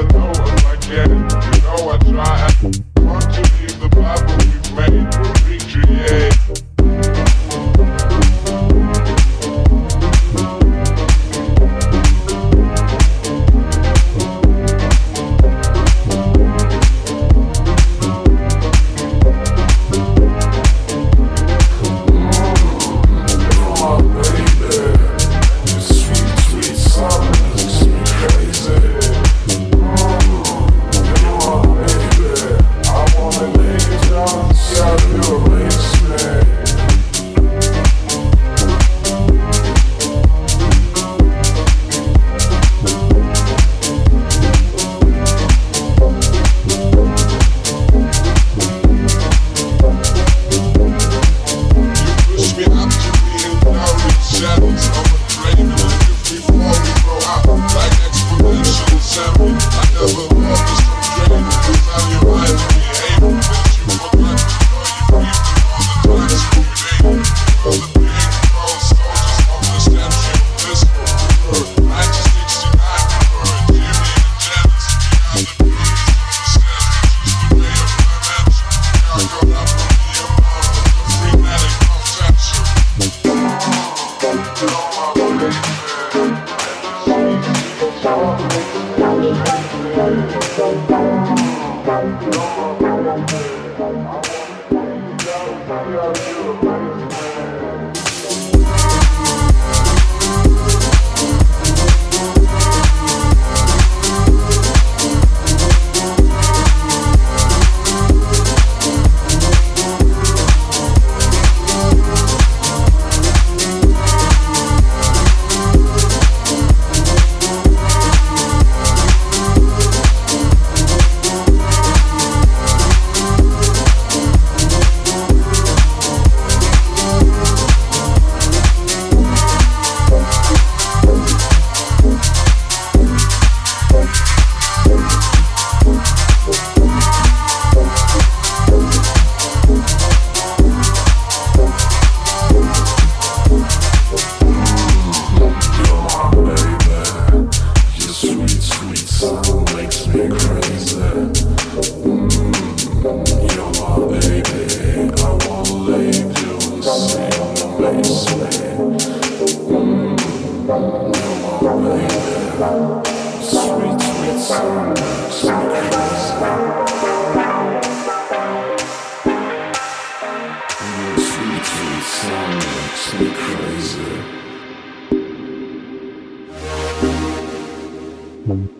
You know I try. Mm-hmm.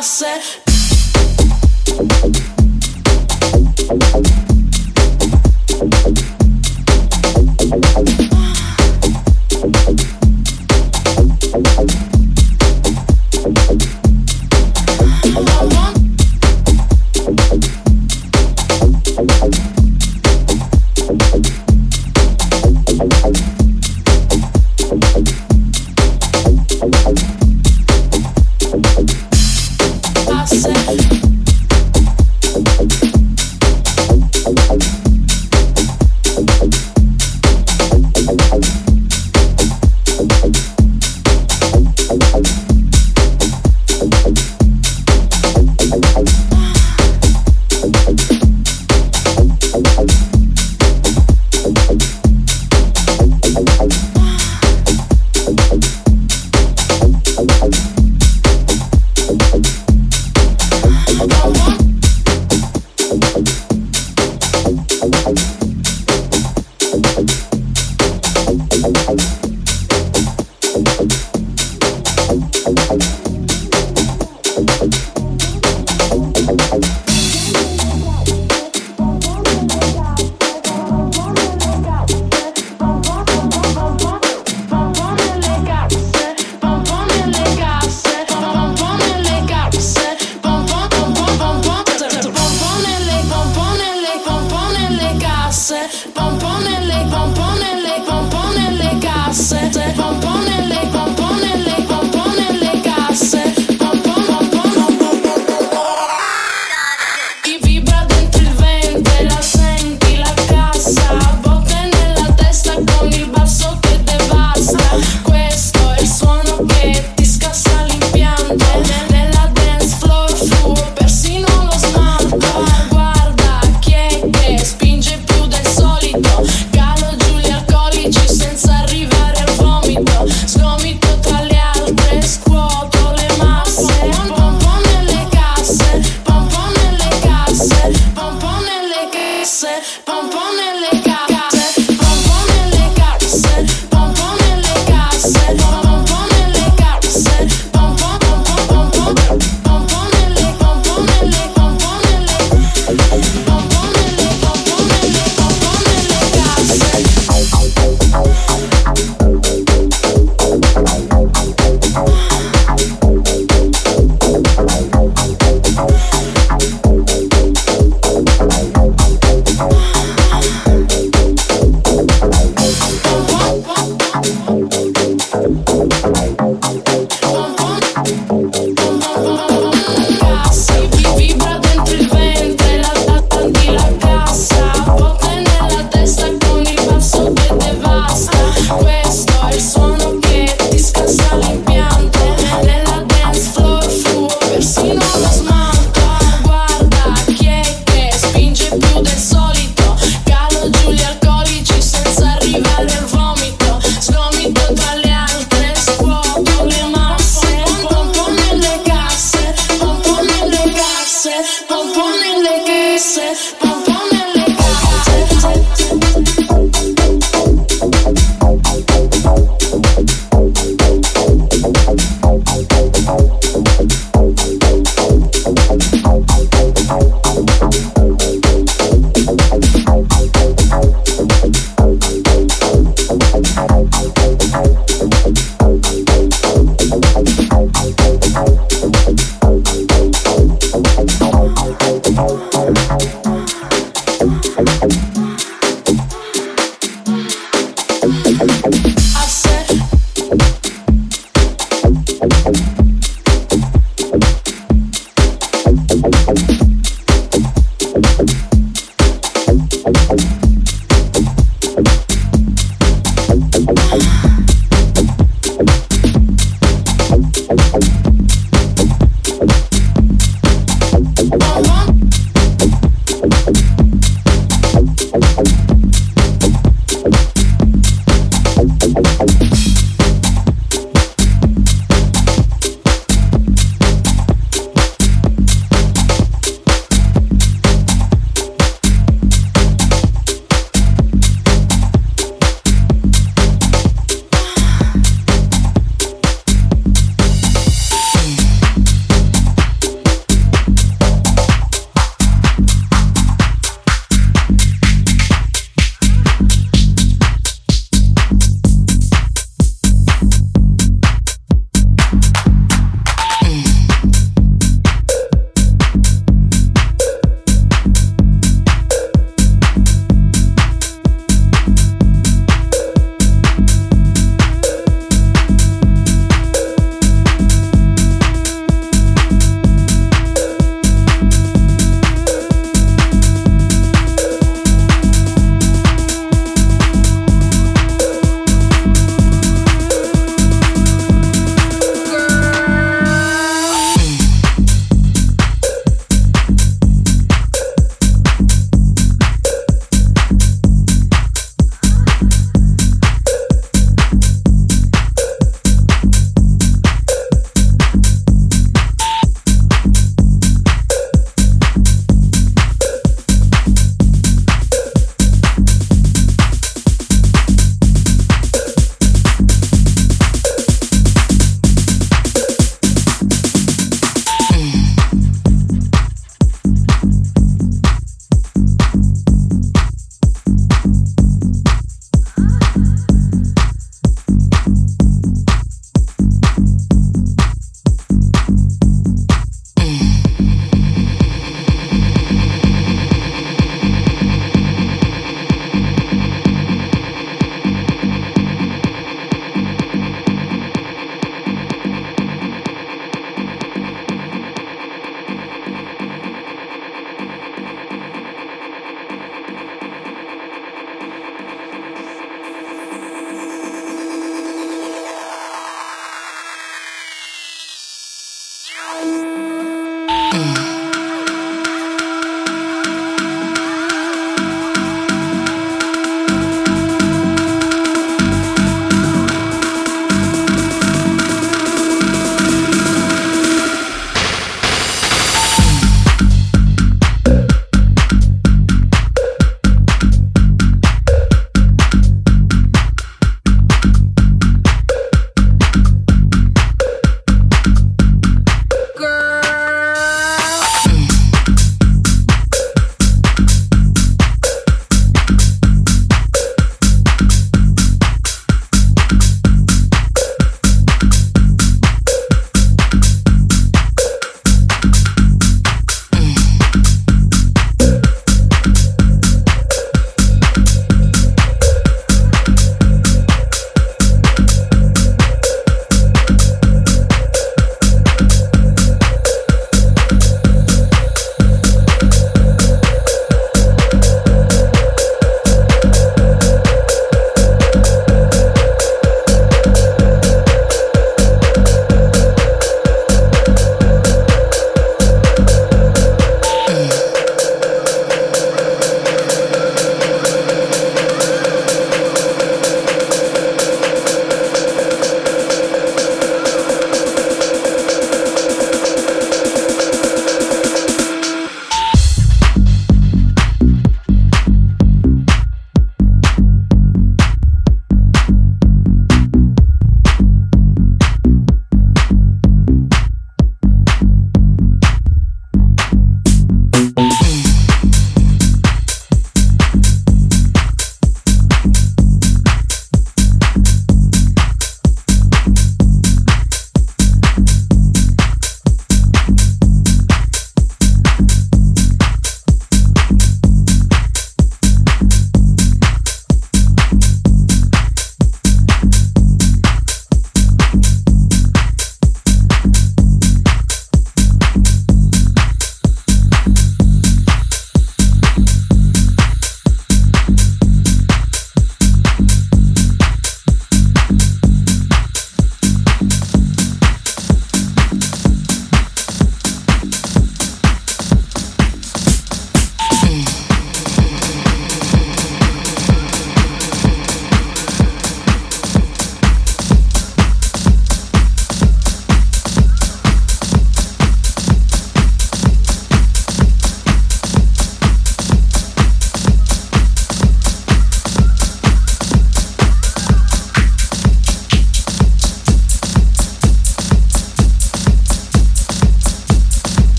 I said.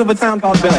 Of a town called Bel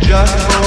just